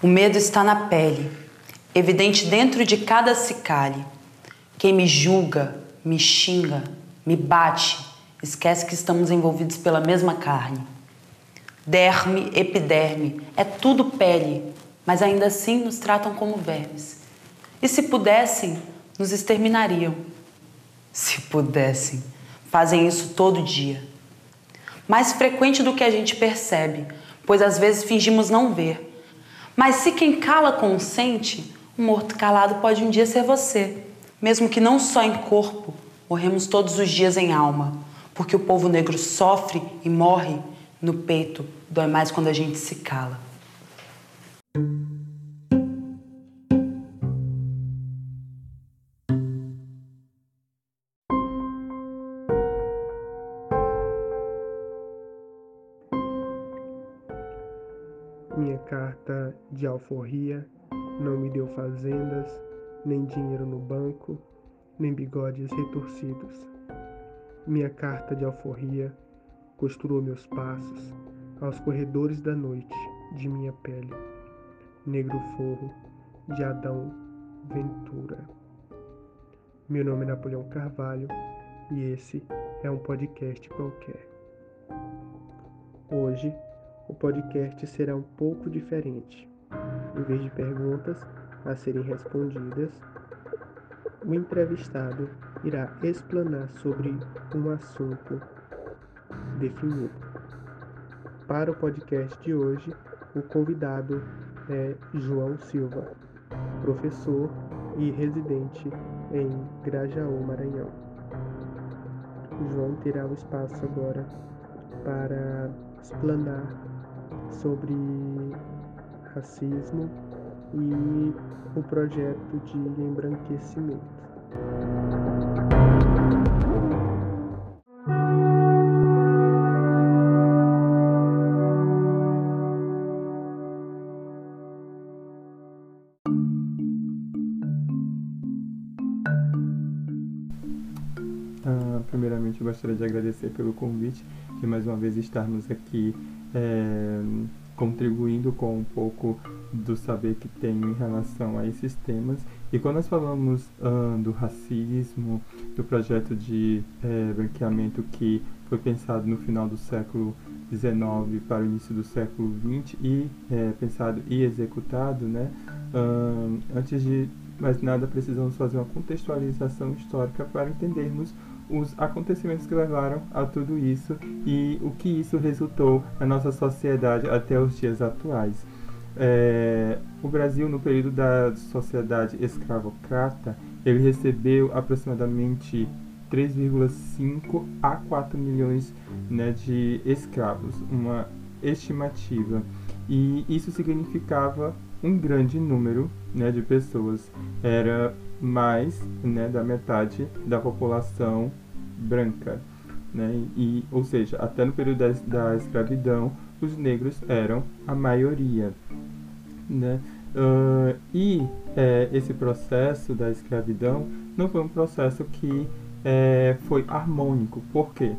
O medo está na pele, evidente dentro de cada cicale. Quem me julga, me xinga, me bate, esquece que estamos envolvidos pela mesma carne. Derme, epiderme, é tudo pele, mas ainda assim nos tratam como vermes. E se pudessem, nos exterminariam. Se pudessem, fazem isso todo dia. Mais frequente do que a gente percebe, pois às vezes fingimos não ver mas se quem cala consente, o morto calado pode um dia ser você, mesmo que não só em corpo, morremos todos os dias em alma, porque o povo negro sofre e morre no peito, dói mais quando a gente se cala. De alforria não me deu fazendas, nem dinheiro no banco, nem bigodes retorcidos. Minha carta de alforria costurou meus passos aos corredores da noite de minha pele. Negro forro de Adão Ventura. Meu nome é Napoleão Carvalho e esse é um podcast qualquer. Hoje o podcast será um pouco diferente. Em vez de perguntas a serem respondidas, o entrevistado irá explanar sobre um assunto definido. Para o podcast de hoje, o convidado é João Silva, professor e residente em Grajaú, Maranhão. João terá o espaço agora para explanar sobre racismo e o projeto de embranquecimento. Ah, primeiramente, eu gostaria de agradecer pelo convite de mais uma vez estarmos aqui é, contribuindo com um pouco do saber que tenho em relação a esses temas. E quando nós falamos uh, do racismo, do projeto de é, branqueamento que foi pensado no final do século XIX para o início do século XX e é, pensado e executado, né? Uh, antes de mais nada, precisamos fazer uma contextualização histórica para entendermos os acontecimentos que levaram a tudo isso e o que isso resultou na nossa sociedade até os dias atuais. É, o Brasil, no período da sociedade escravocrata, ele recebeu aproximadamente 3,5 a 4 milhões né, de escravos, uma estimativa. E isso significava um grande número né, de pessoas. Era mais né, da metade da população branca. Né? E, ou seja, até no período da, da escravidão, os negros eram a maioria. Né? Uh, e é, esse processo da escravidão não foi um processo que é, foi harmônico. Por quê?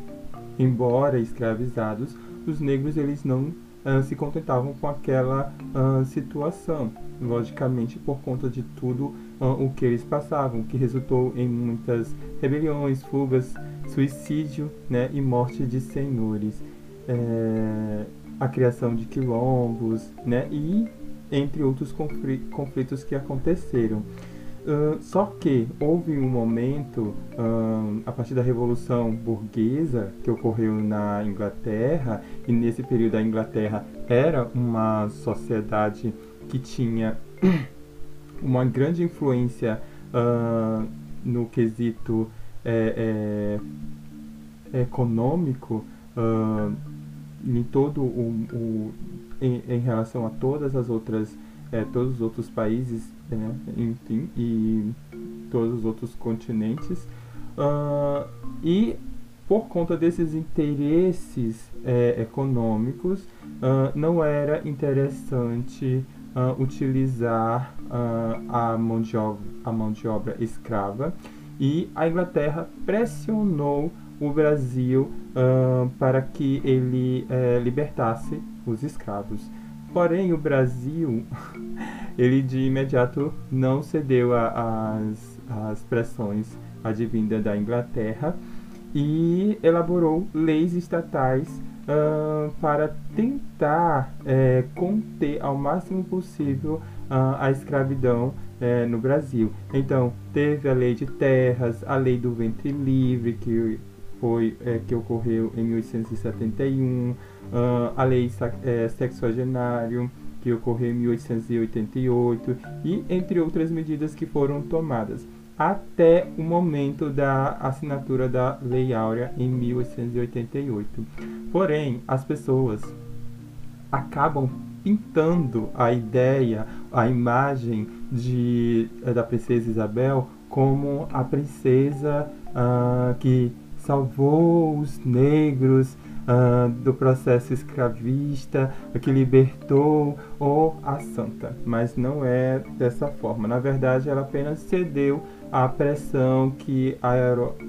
Embora escravizados, os negros eles não uh, se contentavam com aquela uh, situação, logicamente por conta de tudo uh, o que eles passavam, que resultou em muitas rebeliões, fugas, suicídio né, e morte de senhores, é, a criação de quilombos né, e entre outros conflitos que aconteceram. Uh, só que houve um momento, uh, a partir da Revolução Burguesa, que ocorreu na Inglaterra, e nesse período a Inglaterra era uma sociedade que tinha uma grande influência uh, no quesito é, é, econômico em todo o, o em, em, relação a todas as outras é, todos os outros países enfim, e todos os outros continentes. Uh, e por conta desses interesses é, econômicos, uh, não era interessante uh, utilizar a, mão de obra, a mão de obra escrava e a Inglaterra pressionou o Brasil para que ele é, libertasse os escravos. Porém, o Brasil, ele de imediato não cedeu às pressões advindas da Inglaterra e elaborou leis estatais uh, para tentar é, conter ao máximo possível uh, a escravidão é, no Brasil. Então, teve a lei de terras, a lei do ventre livre, que foi é, que ocorreu em 1871, uh, a lei é, sexagenário, que ocorreu em 1888, e entre outras medidas que foram tomadas até o momento da assinatura da Lei Áurea em 1888. Porém, as pessoas acabam pintando a ideia, a imagem de, eh, da princesa Isabel como a princesa uh, que salvou os negros uh, do processo escravista, que libertou ou a santa. Mas não é dessa forma. Na verdade, ela apenas cedeu à pressão que a,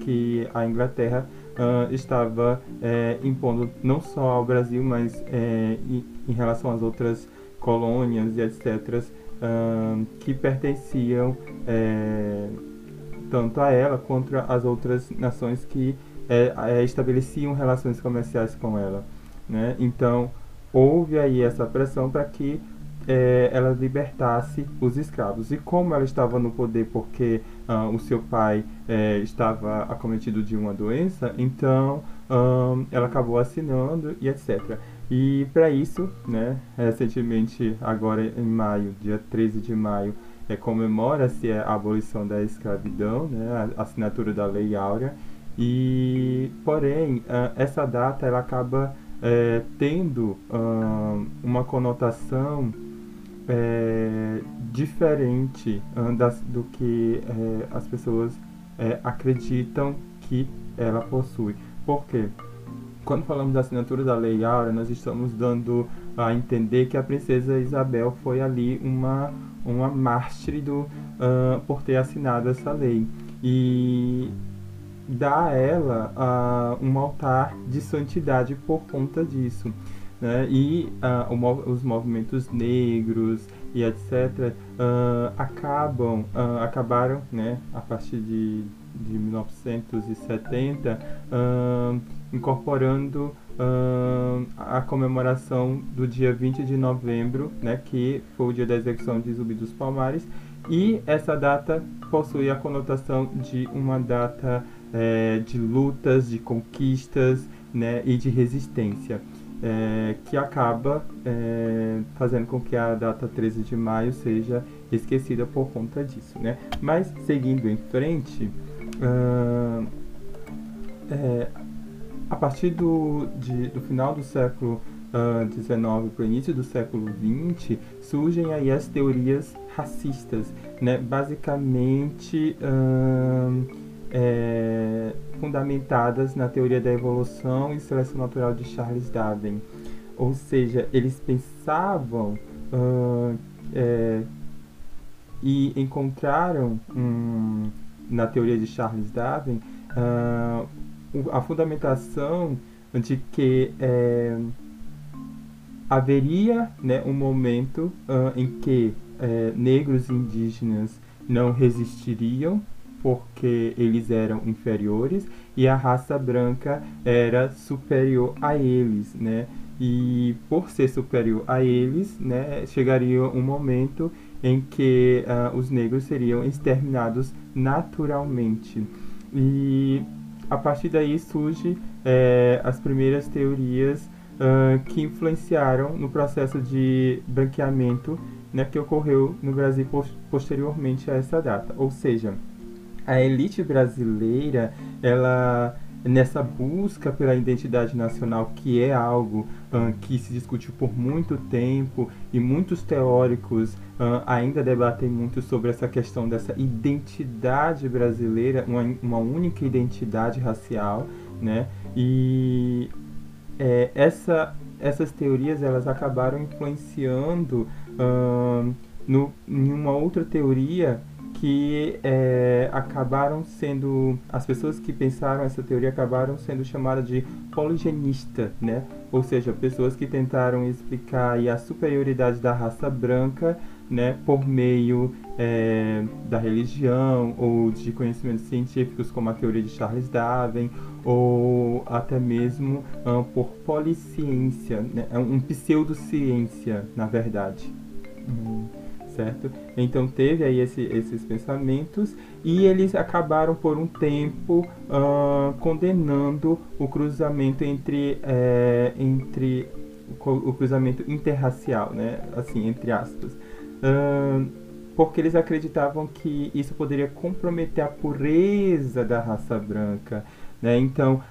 que a Inglaterra uh, estava é, impondo não só ao Brasil, mas é, em, relação às outras colônias e etc., uh, que pertenciam é, tanto a ela quanto às outras nações que estabeleciam relações comerciais com ela. Né? Então, houve aí essa pressão para que é, ela libertasse os escravos. E como ela estava no poder porque uh, o seu pai é, estava acometido de uma doença, então um, ela acabou assinando e etc. E para isso, né, recentemente, agora em maio, dia 13 de maio, é, comemora-se a abolição da escravidão, né, a assinatura da Lei Áurea. E, porém, essa data ela acaba é, tendo uma conotação é, diferente das, do que é, as pessoas é, acreditam que ela possui. Por quê? Quando falamos da assinatura da Lei Áurea, nós estamos dando a entender que a princesa Isabel foi ali uma, uma mártir do, uh, por ter assinado essa lei. E dá a ela uh, um altar de santidade por conta disso. Né? E uh, os movimentos negros e etc. Uh, acabam, uh, acabaram, né, a partir de, de 1970, incorporando a comemoração do dia 20 de novembro, né, que foi o dia da execução de Zumbi dos Palmares, e essa data possui a conotação de uma data é, de lutas, de conquistas né, e de resistência é, que acaba é, fazendo com que a data 13 de maio seja esquecida por conta disso. Né? Mas, seguindo em frente, uh, a partir do, de, do final do século XIX uh, para o início do século XX, surgem aí as teorias racistas, né? basicamente uh, é, fundamentadas na teoria da evolução e seleção natural de Charles Darwin. Ou seja, eles pensavam uh, é, e encontraram um, na teoria de Charles Darwin uh, a fundamentação de que é, haveria né, um momento uh, em que é, negros e indígenas não resistiriam porque eles eram inferiores e a raça branca era superior a eles, né? E por ser superior a eles, né, chegaria um momento em que uh, os negros seriam exterminados naturalmente. E a partir daí surge é, as primeiras teorias uh, que influenciaram no processo de branqueamento né, que ocorreu no Brasil posteriormente a essa data. Ou seja, a elite brasileira, ela nessa busca pela identidade nacional, que é algo uh, que se discutiu por muito tempo e muitos teóricos uh, ainda debatem muito sobre essa questão dessa identidade brasileira, uma, uma única identidade racial, né? E é, essa, essas teorias elas acabaram influenciando uh, no, em uma outra teoria que é, acabaram sendo as pessoas que pensaram essa teoria acabaram sendo chamadas de poligenista, né? Ou seja, pessoas que tentaram explicar a superioridade da raça branca, né, por meio é, da religião ou de conhecimentos científicos como a teoria de Charles Darwin ou até mesmo um, por polisciência, né, um pseudociência, na verdade. Hum certo? Então teve aí esse, esses pensamentos e eles acabaram por um tempo uh, condenando o cruzamento entre, é, entre o cruzamento interracial, né? Assim, entre aspas. Uh, porque eles acreditavam que isso poderia comprometer a pureza da raça branca, né? Então,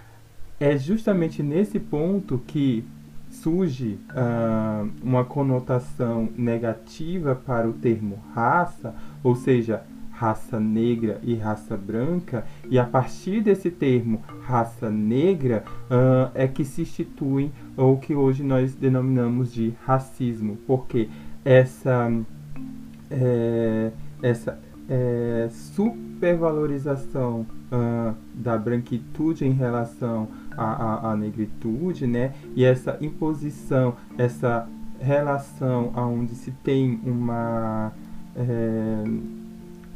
é justamente nesse ponto que surge uh, uma conotação negativa para o termo raça, ou seja, raça negra e raça branca, e a partir desse termo raça negra uh, é que se institui o que hoje nós denominamos de racismo, porque essa, é, essa é, supervalorização uh, da branquitude em relação à, negritude, né? E essa imposição, essa relação onde se tem uma é,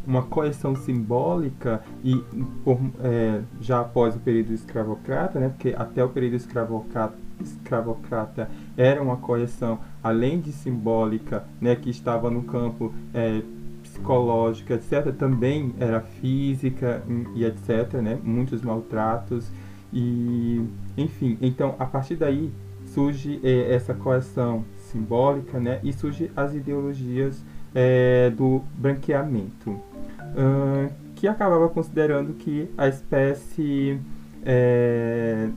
uma coerção simbólica e por, é, já após o período escravocrata, né? Porque até o período escravocrata, escravocrata era uma coerção além de simbólica, né? Que estava no campo é, psicológica, etc., também era física e etc., né? muitos maltratos. E, enfim, então a partir daí surge é, essa coerção simbólica né? e surge as ideologias é, do branqueamento, uh, que acabava considerando que a espécie é,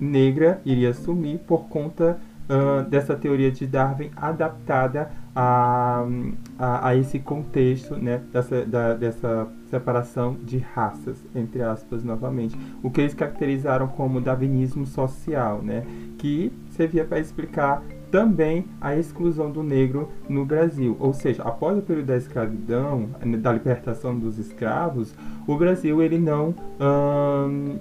negra iria sumir por conta uh, dessa teoria de Darwin adaptada a, a, a esse contexto né, dessa, da, dessa separação de raças, entre aspas, novamente. O que eles caracterizaram como darwinismo social, né, que servia para explicar também a exclusão do negro no Brasil. Ou seja, após o período da escravidão, da libertação dos escravos, o Brasil ele não, hum,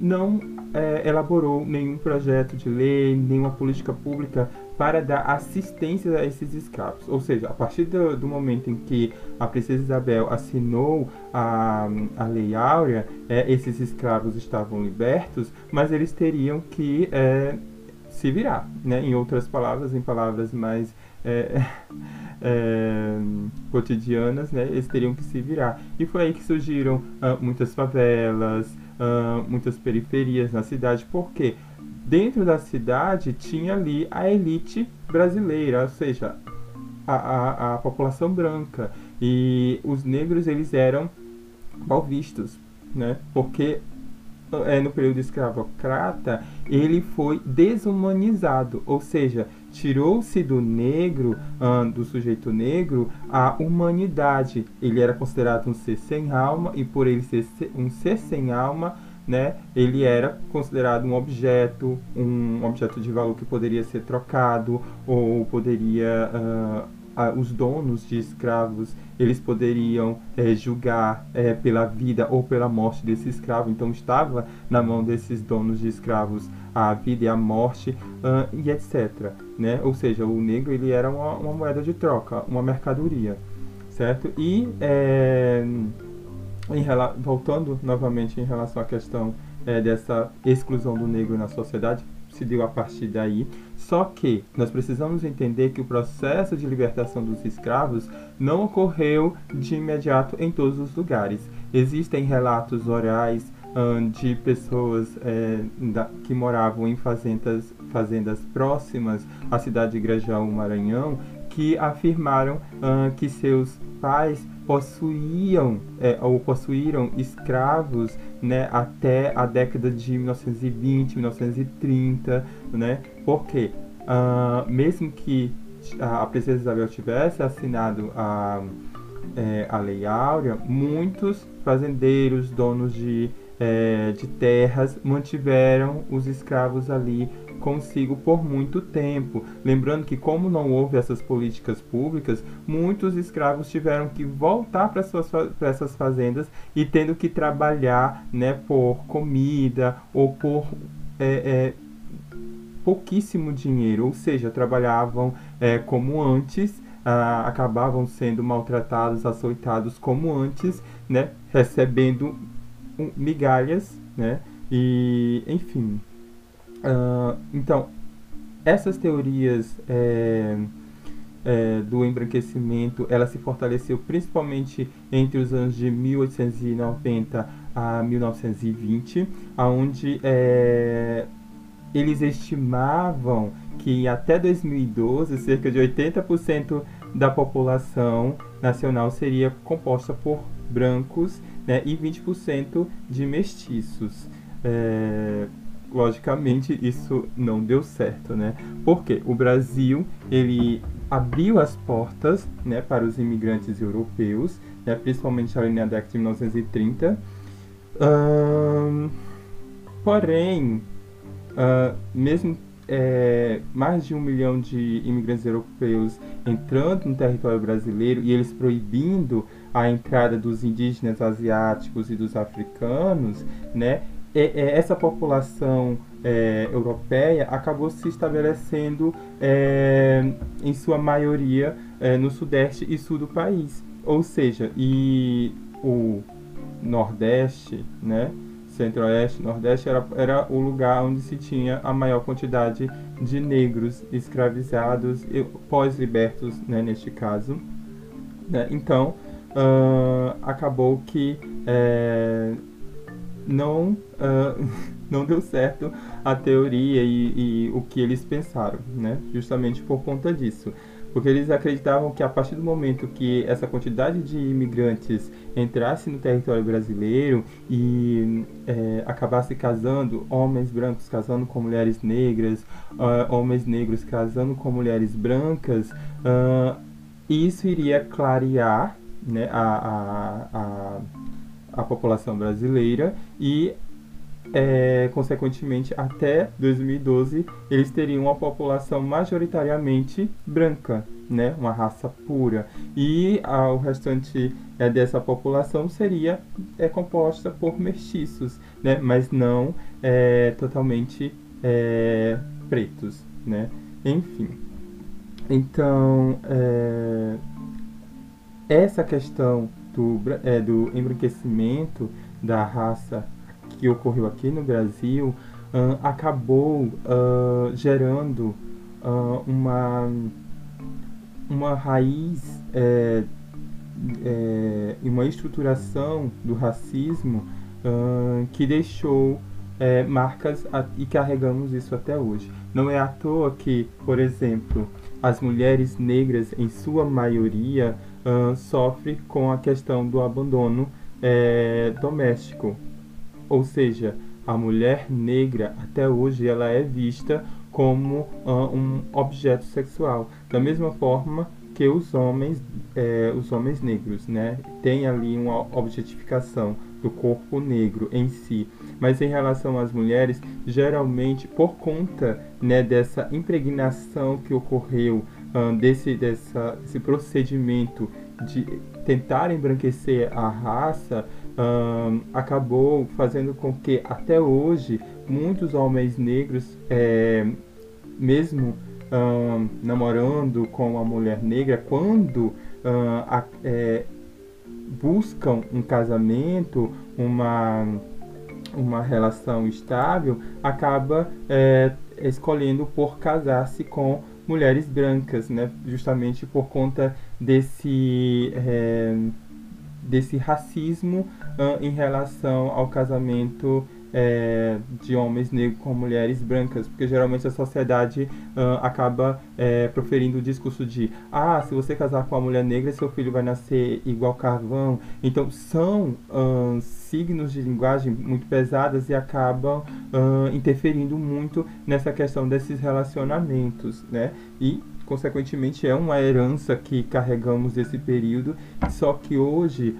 não é, elaborou nenhum projeto de lei, nenhuma política pública para dar assistência a esses escravos. Ou seja, a partir do, do momento em que a princesa Isabel assinou a, a Lei Áurea, é, esses escravos estavam libertos, mas eles teriam que é, se virar. Né? Em outras palavras, em palavras mais é, é, cotidianas, né? eles teriam que se virar. E foi aí que surgiram ah, muitas favelas, ah, muitas periferias na cidade. Por quê? Dentro da cidade tinha ali a elite brasileira, ou seja, a, a, a população branca. E os negros eles eram mal vistos, né? Porque é, no período escravocrata ele foi desumanizado, ou seja, tirou-se do negro, do sujeito negro, a humanidade. Ele era considerado um ser sem alma e por ele ser um ser sem alma, né, ele era considerado um objeto, um objeto de valor que poderia ser trocado ou poderia uh, os donos de escravos eles poderiam é, julgar é, pela vida ou pela morte desse escravo. Então estava na mão desses donos de escravos a vida e a morte uh, e etc. Né? Ou seja, o negro ele era uma, uma moeda de troca, uma mercadoria, certo? E é, em, voltando novamente em relação à questão é, dessa exclusão do negro na sociedade, se deu a partir daí. Só que nós precisamos entender que o processo de libertação dos escravos não ocorreu de imediato em todos os lugares. Existem relatos orais de pessoas é, da, que moravam em fazendas, fazendas próximas à cidade de Grajaú, Maranhão, que afirmaram que seus pais possuíam é, ou possuíram escravos né, até a década de 1920, 1930, né? Porque uh, mesmo que a princesa Isabel tivesse assinado a, é, a Lei Áurea, muitos fazendeiros, donos de, é, de terras, mantiveram os escravos ali consigo por muito tempo. Lembrando que, como não houve essas políticas públicas, muitos escravos tiveram que voltar para essas fazendas e tendo que trabalhar né, por comida ou por é, é, pouquíssimo dinheiro, ou seja, trabalhavam é, como antes. Ah, acabavam sendo maltratados, açoitados como antes, né, recebendo migalhas, né, e enfim, Uh, então, essas teorias é, é, do embranquecimento, ela se fortaleceu principalmente entre os anos de 1890 a 1920, aonde é, eles estimavam que até 2012 cerca de 80% da população nacional seria composta por brancos né, e 20% de mestiços. É, logicamente isso não deu certo, né? Porque o Brasil ele abriu as portas, né, para os imigrantes europeus, né, principalmente ali na década de 1930. porém, uh, mesmo é, mais de um milhão de imigrantes europeus entrando no território brasileiro e eles proibindo a entrada dos indígenas asiáticos e dos africanos, né? essa população é, europeia acabou se estabelecendo é, em sua maioria é, no sudeste e sul do país. Ou seja, e o nordeste, né, centro-oeste, nordeste era, era o lugar onde se tinha a maior quantidade de negros escravizados pós-libertos, né, neste caso. Né? Então, uh, acabou que é, não, uh, não deu certo a teoria e, e, o que eles pensaram, né? Justamente por conta disso. Porque eles acreditavam que a partir do momento que essa quantidade de imigrantes entrasse no território brasileiro e é, acabasse casando, homens brancos casando com mulheres negras, uh, homens negros casando com mulheres brancas, uh, isso iria clarear né, a, a, a a população brasileira e, é, consequentemente, até 2012 eles teriam uma população majoritariamente branca, né, uma raça pura, e a, o restante é, dessa população seria é, composta por mestiços, né, mas não é, totalmente é, pretos, né, enfim. Então, é, essa questão do, é, do embranquecimento da raça que ocorreu aqui no Brasil uh, acabou uh, gerando uh, uma, uma raiz é, é, uma estruturação do racismo que deixou é, marcas a, e carregamos isso até hoje. Não é à toa que, por exemplo, as mulheres negras, em sua maioria, uh, sofre com a questão do abandono é, doméstico. Ou seja, a mulher negra até hoje ela é vista como uh, um objeto sexual, da mesma forma que os homens, é, os homens negros, né, tem ali uma objetificação do corpo negro em si. Mas em relação às mulheres, geralmente por conta né, dessa impregnação que ocorreu desse, dessa, desse procedimento de tentar embranquecer a raça acabou fazendo com que até hoje muitos homens negros, é, mesmo namorando com uma mulher negra, quando a, é, buscam um casamento, uma, uma relação estável, acaba é, escolhendo por casar-se com mulheres brancas, né? justamente por conta desse, é, desse racismo uh, em relação ao casamento é, de homens negros com mulheres brancas, porque geralmente a sociedade uh, acaba é, proferindo o discurso de ah, se você casar com uma mulher negra, seu filho vai nascer igual carvão. Então são uh, signos de linguagem muito pesadas e acabam uh, interferindo muito nessa questão desses relacionamentos, né? E consequentemente é uma herança que carregamos desse período, só que hoje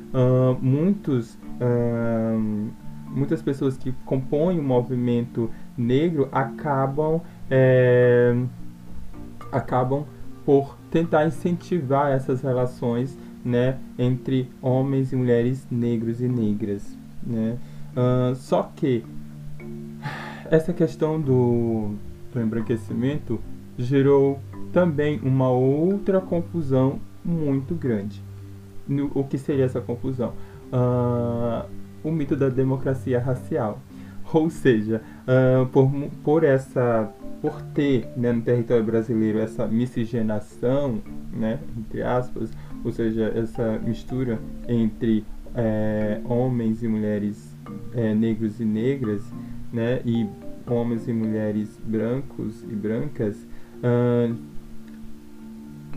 muitos muitas pessoas que compõem o movimento negro acabam é, acabam por tentar incentivar essas relações né, entre homens e mulheres negros e negras. Né? Uh, só que essa questão do, do embranquecimento gerou também uma outra confusão muito grande. No, o que seria essa confusão? Uh, o mito da democracia racial. Ou seja, uh, por, por essa por ter né, no território brasileiro essa miscigenação, né, entre aspas, ou seja, essa mistura entre é, homens e mulheres é, negros e negras, né, e homens e mulheres brancos e brancas, uh,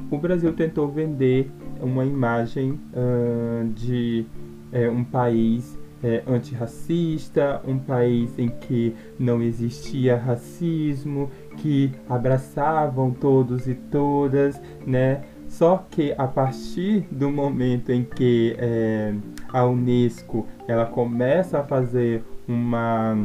o Brasil tentou vender uma imagem uh, de é, um país é, antirracista, um país em que não existia racismo, que abraçavam todos e todas, né? Só que a partir do momento em que é, a Unesco ela começa a fazer uma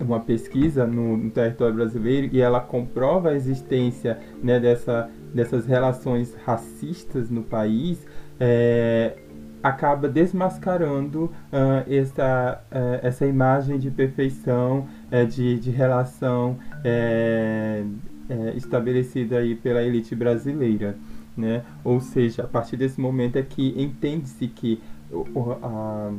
uma pesquisa no, no, território brasileiro e ela comprova a existência né, dessa, dessas relações racistas no país, é, acaba desmascarando uh, essa, uh, essa imagem de perfeição, uh, de, de relação é, estabelecida aí pela elite brasileira. Né? Ou seja, a partir desse momento é que entende-se que a,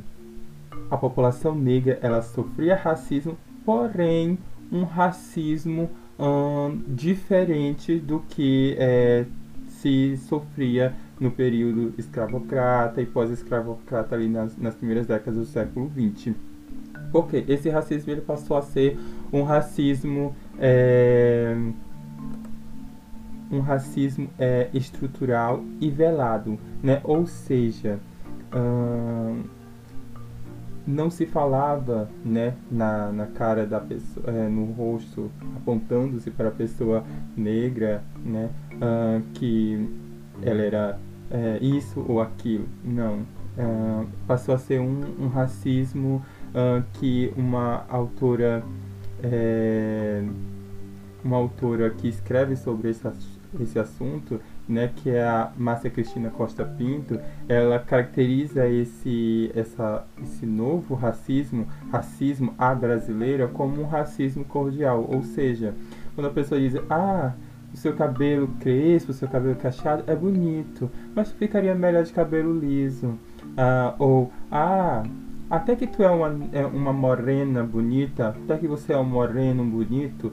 a população negra ela sofria racismo, porém um racismo hum, diferente do que é, se sofria no período escravocrata e pós-escravocrata ali nas, nas primeiras décadas do século XX. Porque esse racismo ele passou a ser um racismo é, um racismo é, estrutural e velado, né? Ou seja, hum, não se falava, né, na, na cara da pessoa, é, no rosto, apontando-se para a pessoa negra, né, hum, que ela era é, isso ou aquilo. Não. É, passou a ser um, um racismo uh, que uma autora é, uma autora que escreve sobre esse, esse assunto, né, que é a Márcia Cristina Costa Pinto, ela caracteriza esse, essa, esse novo racismo, racismo à brasileira, como um racismo cordial. Ou seja, quando a pessoa diz, ah, o seu cabelo crespo, o seu cabelo cacheado é bonito, mas ficaria melhor de cabelo liso. Ah, ou, ah, até que tu é uma, é uma morena bonita, até que você é um moreno bonito,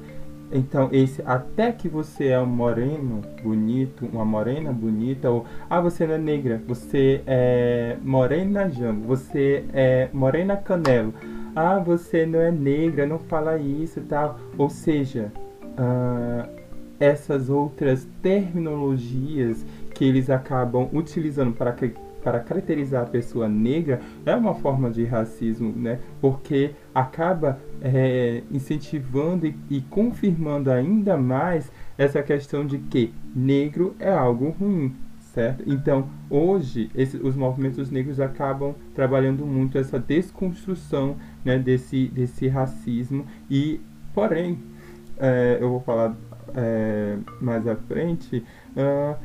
então esse até que você é um moreno bonito, uma morena bonita, ou ah, você não é negra, você é morena jambo, você é morena canelo, ah, você não é negra, não fala isso tal. Ou seja, uh, essas outras terminologias que eles acabam utilizando para, para caracterizar a pessoa negra é uma forma de racismo, né? Porque acaba é, incentivando e, e confirmando ainda mais essa questão de que negro é algo ruim, certo? Então, hoje, esse, os movimentos negros acabam trabalhando muito essa desconstrução né, desse, desse racismo e, porém, é, eu vou falar é, mais à frente, uh,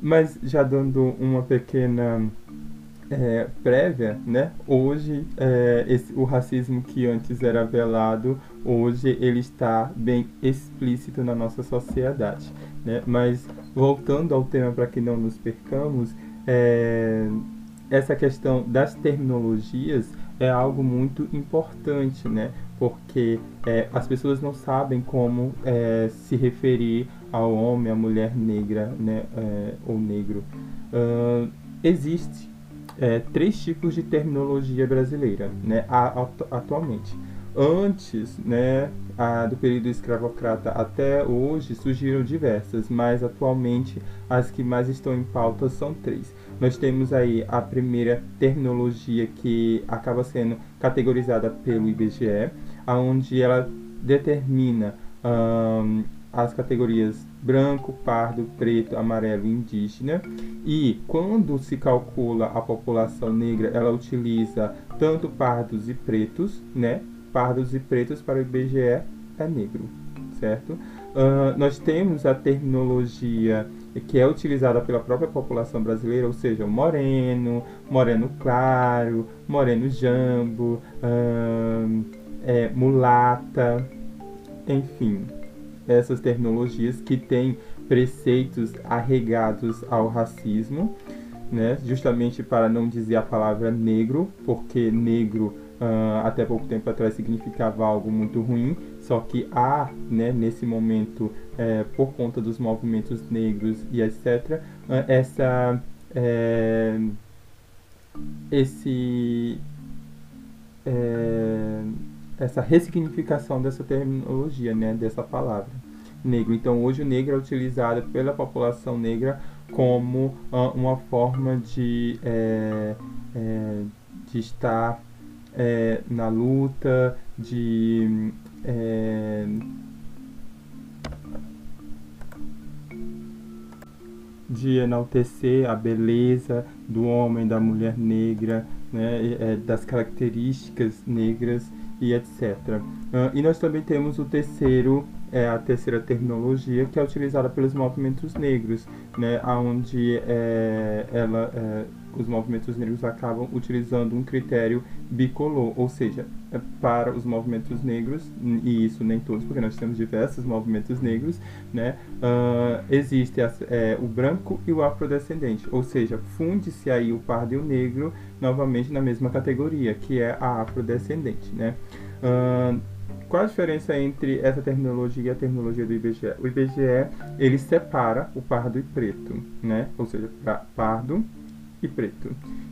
mas já dando uma pequena é, prévia, né? Hoje é, esse, o racismo que antes era velado, hoje ele está bem explícito na nossa sociedade, né? Mas voltando ao tema para que não nos percamos, é, essa questão das terminologias é algo muito importante, né? Porque é, as pessoas não sabem como é, se referir ao homem, à mulher negra, né? É, ou negro. Uh, existe é, três tipos de terminologia brasileira, né? atualmente. Antes, né, a, do período escravocrata até hoje surgiram diversas, mas atualmente as que mais estão em pauta são três. Nós temos aí a primeira terminologia que acaba sendo categorizada pelo IBGE, onde ela determina um, as categorias branco, pardo, preto, amarelo e indígena. E quando se calcula a população negra, ela utiliza tanto pardos e pretos, né? Pardos e pretos para o IBGE é negro, certo? Uh, nós temos a terminologia que é utilizada pela própria população brasileira, ou seja, moreno, moreno claro, moreno jambo, uh, é, mulata, enfim, essas terminologias que têm preceitos arregados ao racismo, né, justamente para não dizer a palavra negro, porque negro uh, até pouco tempo atrás significava algo muito ruim, só que há, né, nesse momento, é, por conta dos movimentos negros e etc., ah, essa, é, esse, é, essa ressignificação dessa terminologia, né, dessa palavra negro. Então, hoje o negro é utilizado pela população negra como uh, uma forma de, é, é, de estar é, na luta, de de enaltecer a beleza do homem, da mulher negra, né, das características negras e etc. Uh, e nós também temos o terceiro, é, a terceira terminologia que é utilizada pelos movimentos negros, né, onde é, ela, é, os movimentos negros acabam utilizando um critério bicolor, ou seja, é para os movimentos negros, e isso nem todos, porque nós temos diversos movimentos negros, né, uh, existe as, é, o branco e o afrodescendente, ou seja, funde-se aí o pardo e o negro novamente na mesma categoria, que é a afrodescendente. Né. Uh, qual a diferença entre essa terminologia e a terminologia do IBGE? O IBGE ele separa o pardo e preto, né? Ou seja, pardo e preto.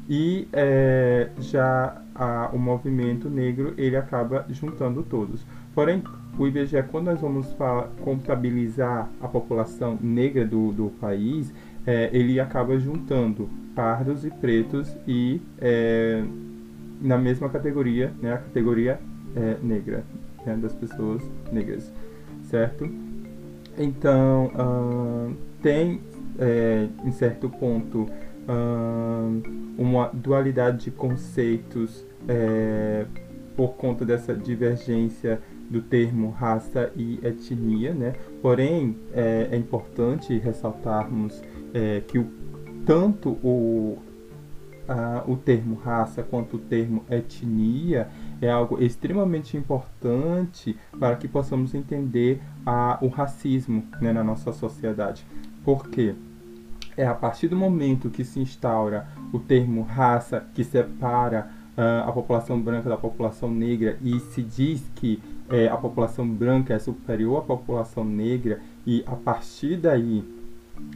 E é, já a, o movimento negro ele acaba juntando todos. Porém, o IBGE, quando nós vamos contabilizar a população negra do, do país, é, ele acaba juntando pardos e pretos e é, na mesma categoria, né, a categoria é, negra, né, das pessoas negras, certo? Então, uh, tem, é, em certo ponto, uma dualidade de conceitos é, por conta dessa divergência do termo raça e etnia, né? Porém, é, é importante ressaltarmos é, que o, tanto o, a, o termo raça quanto o termo etnia é algo extremamente importante para que possamos entender a, o racismo né, na nossa sociedade. Por quê? é a partir do momento que se instaura o termo raça, que separa uh, a população branca da população negra e se diz que é, a população branca é superior à população negra e a partir daí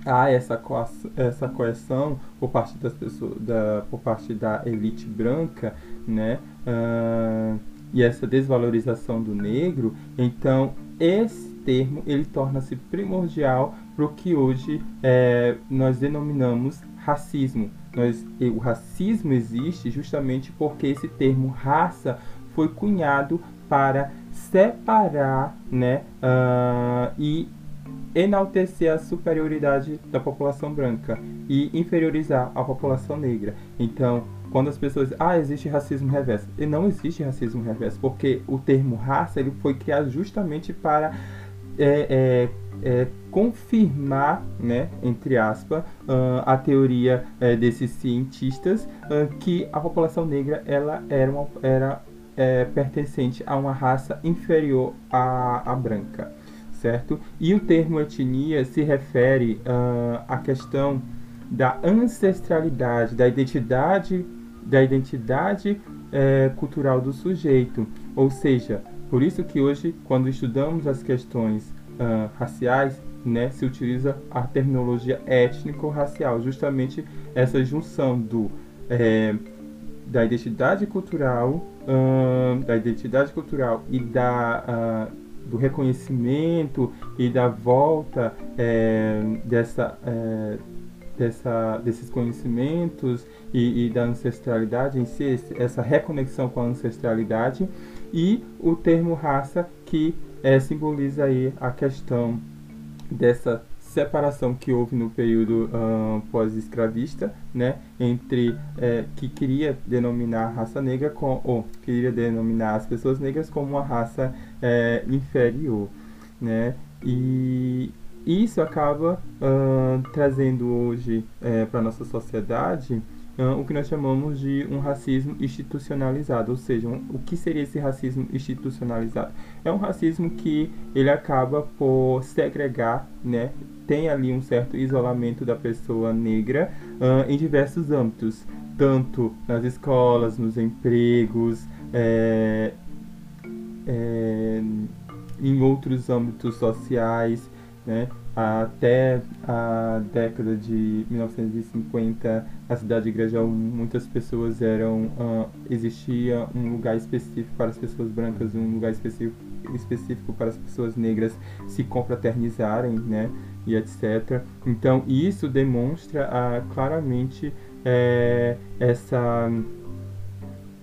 há essa, co essa coerção por parte das pessoas, da, por parte da elite branca, né? Uh, e essa desvalorização do negro, então esse termo ele torna-se primordial para o que hoje é, nós denominamos racismo. Nós, o racismo existe justamente porque esse termo raça foi cunhado para separar né, uh, e enaltecer a superioridade da população branca e inferiorizar a população negra. Então, quando as pessoas ah existe racismo reverso e não existe racismo reverso porque o termo raça ele foi criado justamente para é, é, é, confirmar, né, entre aspas, uh, a teoria é, desses cientistas uh, que a população negra ela era, uma, era é, pertencente a uma raça inferior à, à branca, certo? E o termo etnia se refere uh, à questão da ancestralidade, da identidade, da identidade é, cultural do sujeito, ou seja, por isso que hoje, quando estudamos as questões uh, raciais, né, se utiliza a terminologia étnico-racial, justamente essa junção do, é, da identidade cultural, uh, da identidade cultural e da, uh, do reconhecimento e da volta é, dessa, é, dessa, desses conhecimentos e, e, da ancestralidade em si, essa reconexão com a ancestralidade e o termo raça que é, simboliza aí a questão dessa separação que houve no período pós-escravista, né, entre é, que queria denominar a raça negra com, ou queria denominar as pessoas negras como uma raça é, inferior, né? E isso acaba uh, trazendo hoje é, para nossa sociedade o que nós chamamos de um racismo institucionalizado, ou seja, um, o que seria esse racismo institucionalizado? É um racismo que ele acaba por segregar, né? Tem ali um certo isolamento da pessoa negra uh, em diversos âmbitos, tanto nas escolas, nos empregos, é, é, em outros âmbitos sociais, né? Até a década de 1950, a cidade de Grajaú, muitas pessoas eram uh, existia um lugar específico para as pessoas brancas, um lugar específico específico para as pessoas negras se confraternizarem, né? E etc. Então isso demonstra uh, claramente é, essa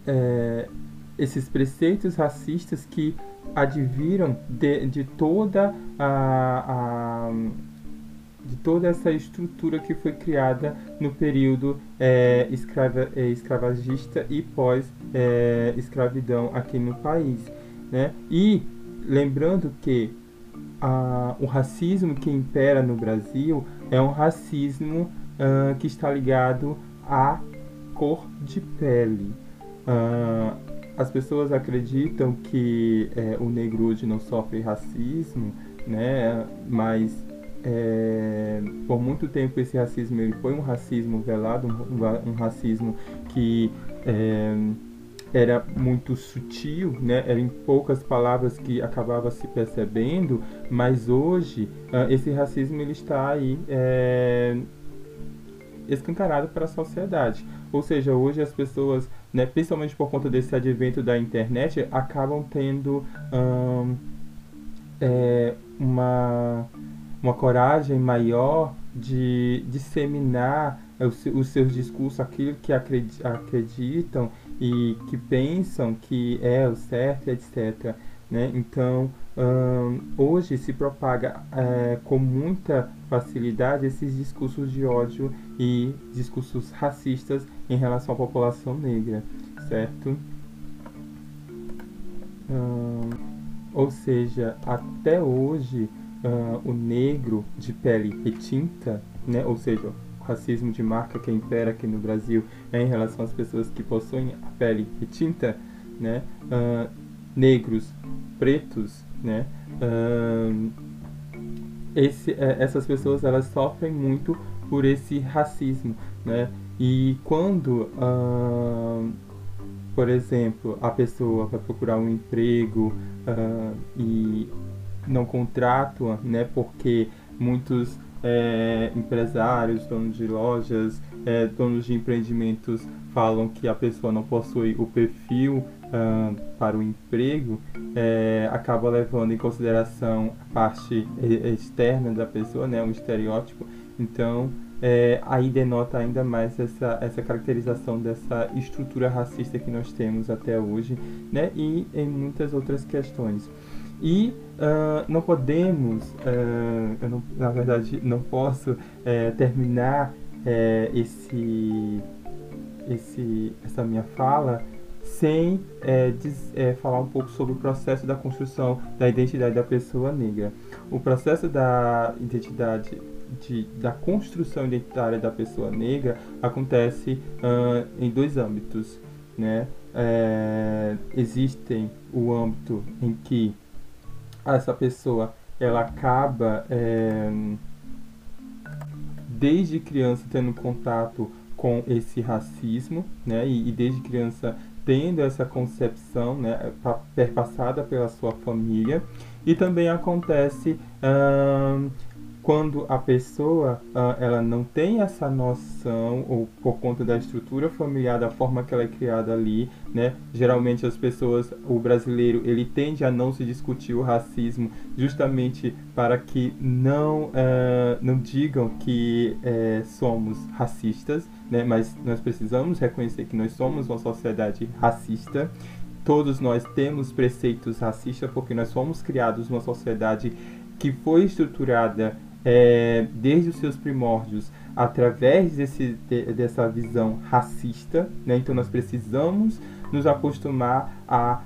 é, esses preceitos racistas que adviram de, de toda a, a, de toda essa estrutura que foi criada no período é, escrava, é, escravagista e pós é, aqui no país, né? E lembrando que a, o racismo que impera no Brasil é um racismo uh, que está ligado à cor de pele. Uh, as pessoas acreditam que é, o negro hoje não sofre racismo, né? Mas é, por muito tempo esse racismo ele foi um racismo velado, um, um racismo que é, era muito sutil, né? Era em poucas palavras que acabava se percebendo, mas hoje uh, esse racismo ele está aí é, escancarado para a sociedade. Ou seja, hoje as pessoas né, principalmente por conta desse advento da internet, acabam tendo hum, é, uma, uma coragem maior de disseminar os, os seus discursos, aquilo que acreditam e que pensam que é o certo, etc. Né? Então, hoje se propaga é, com muita facilidade esses discursos de ódio e discursos racistas em relação à população negra, certo? Ou seja, até hoje o negro de pele retinta, né, ou seja, o racismo de marca que impera aqui no Brasil é em relação às pessoas que possuem a pele retinta, né, negros, pretos, né, esse, é, essas pessoas elas sofrem muito por esse racismo, né? E quando, uh, por exemplo, a pessoa vai procurar um emprego uh, e não contrata, né? Porque muitos é, empresários, donos de lojas, é, donos de empreendimentos falam que a pessoa não possui o perfil uh, para o emprego, é, acaba levando em consideração a parte externa da pessoa, né, um estereótipo. Então, é, aí denota ainda mais essa, essa caracterização dessa estrutura racista que nós temos até hoje, né? E em muitas outras questões. E uh, não podemos, uh, eu não, na verdade não posso uh, terminar é, esse, esse, essa minha fala sem é, diz, é, falar um pouco sobre o processo da construção da identidade da pessoa negra. O processo da identidade de, da construção identitária da pessoa negra acontece uh, em dois âmbitos. Né? É, existem o âmbito em que essa pessoa ela acaba é, desde criança tendo contato com esse racismo, né? E, e desde criança tendo essa concepção, né, perpassada pela sua família. E também acontece quando a pessoa uh, ela não tem essa noção ou por conta da estrutura familiar da forma que ela é criada ali né geralmente as pessoas o brasileiro ele tende a não se discutir o racismo justamente para que não uh, não digam que uh, somos racistas né mas nós precisamos reconhecer que nós somos uma sociedade racista todos nós temos preceitos racistas porque nós fomos criados numa sociedade que foi estruturada é, desde os seus primórdios através desse, de, dessa visão racista. Né? Então nós precisamos nos acostumar a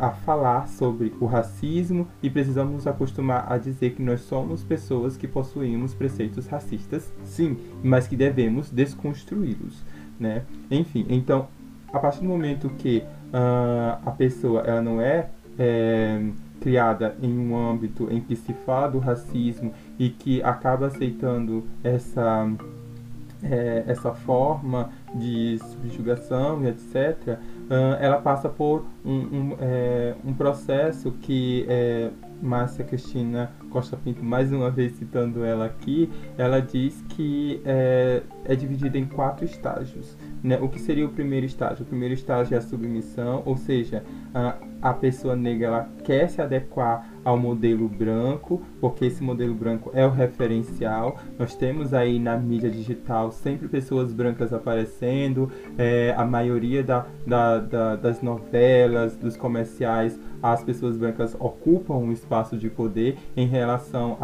a falar sobre o racismo e precisamos nos acostumar a dizer que nós somos pessoas que possuímos preceitos racistas, sim, mas que devemos desconstruí-los, né? Enfim, então, a partir do momento que uh, a pessoa ela não é, é criada em um âmbito em que se fala do racismo e que acaba aceitando essa é, essa forma de subjugação e etc., ela passa por um, um, é, um processo que é, Márcia Cristina Costa Pinto, mais uma vez citando ela aqui, ela diz que é, é dividida em quatro estágios. Né? O que seria o primeiro estágio? O primeiro estágio é a submissão, ou seja, a, a pessoa negra ela quer se adequar ao modelo branco, porque esse modelo branco é o referencial. Nós temos aí na mídia digital sempre pessoas brancas aparecendo, é, a maioria da, da, da, das novelas, dos comerciais, as pessoas brancas ocupam um espaço de poder em relação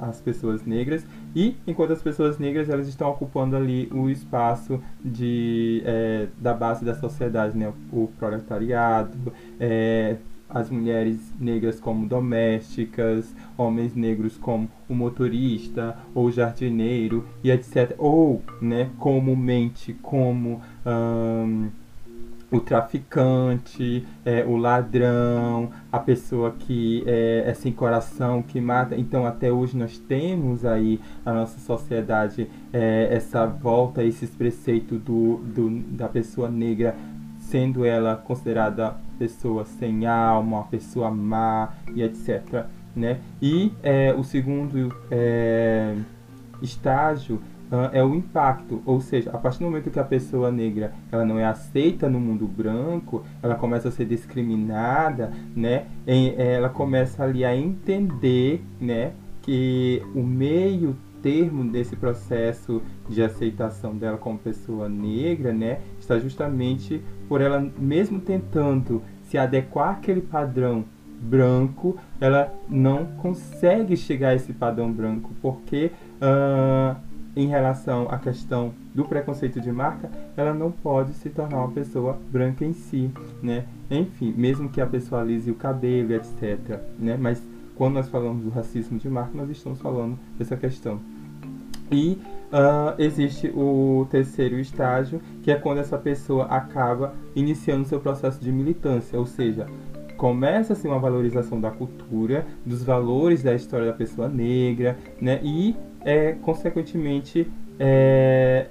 às pessoas negras e enquanto as pessoas negras elas estão ocupando ali o espaço de, é, da base da sociedade, né? o proletariado, é, as mulheres negras como domésticas, homens negros como o motorista ou jardineiro e etc. Ou, né, comumente como o traficante, é, o ladrão, a pessoa que é, é, sem coração, que mata. Então, até hoje nós temos aí na nossa sociedade é, essa volta, esses preceitos do, do, da pessoa negra, sendo ela considerada pessoa sem alma, uma pessoa má e etc. Né? E é, o segundo é, estágio é o impacto, ou seja, a partir do momento que a pessoa negra ela não é aceita no mundo branco, ela começa a ser discriminada, né? Ela começa ali a entender, né, que o meio termo desse processo de aceitação dela como pessoa negra, né, está justamente por ela mesmo tentando se adequar àquele padrão branco, ela não consegue chegar a esse padrão branco, porque uh, em relação à questão do preconceito de marca, ela não pode se tornar uma pessoa branca em si, né? Enfim, mesmo que a pessoa alise o cabelo, etc, né? Mas quando nós falamos do racismo de marca, nós estamos falando dessa questão. E uh, existe o terceiro estágio, que é quando essa pessoa acaba iniciando seu processo de militância, ou seja, começa-se uma valorização da cultura, dos valores da história da pessoa negra, né? E é, consequentemente, é,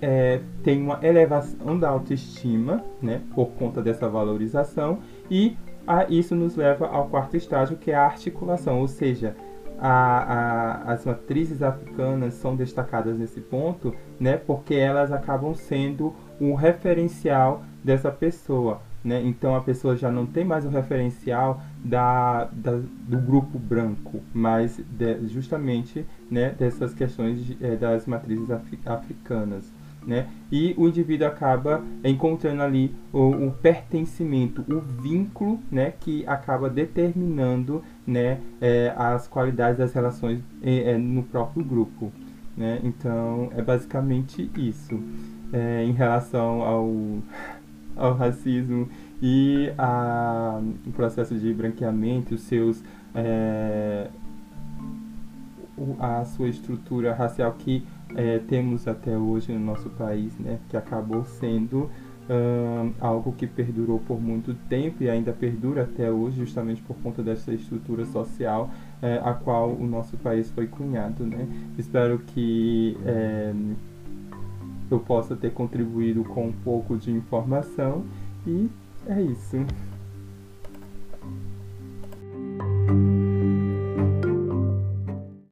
é, tem uma elevação da autoestima, né, por conta dessa valorização, e a, isso nos leva ao quarto estágio, que é a articulação, ou seja, a, a, as matrizes africanas são destacadas nesse ponto, né, porque elas acabam sendo um referencial dessa pessoa. Né? Então a pessoa já não tem mais o referencial da, da do grupo branco, mas de, justamente né, dessas questões de, é, das matrizes afri, africanas. Né? E o indivíduo acaba encontrando ali o, o, pertencimento, o vínculo né, que acaba determinando né, é, as qualidades das relações é, no próprio grupo. Né? Então é basicamente isso. em relação ao ao racismo e a, o processo de branqueamento, os seus, é, a sua estrutura racial que é, temos até hoje no nosso país, né, que acabou sendo algo que perdurou por muito tempo e ainda perdura até hoje, justamente por conta dessa estrutura social é, a qual o nosso país foi cunhado. Né? Espero que é, eu possa ter contribuído com um pouco de informação e é isso.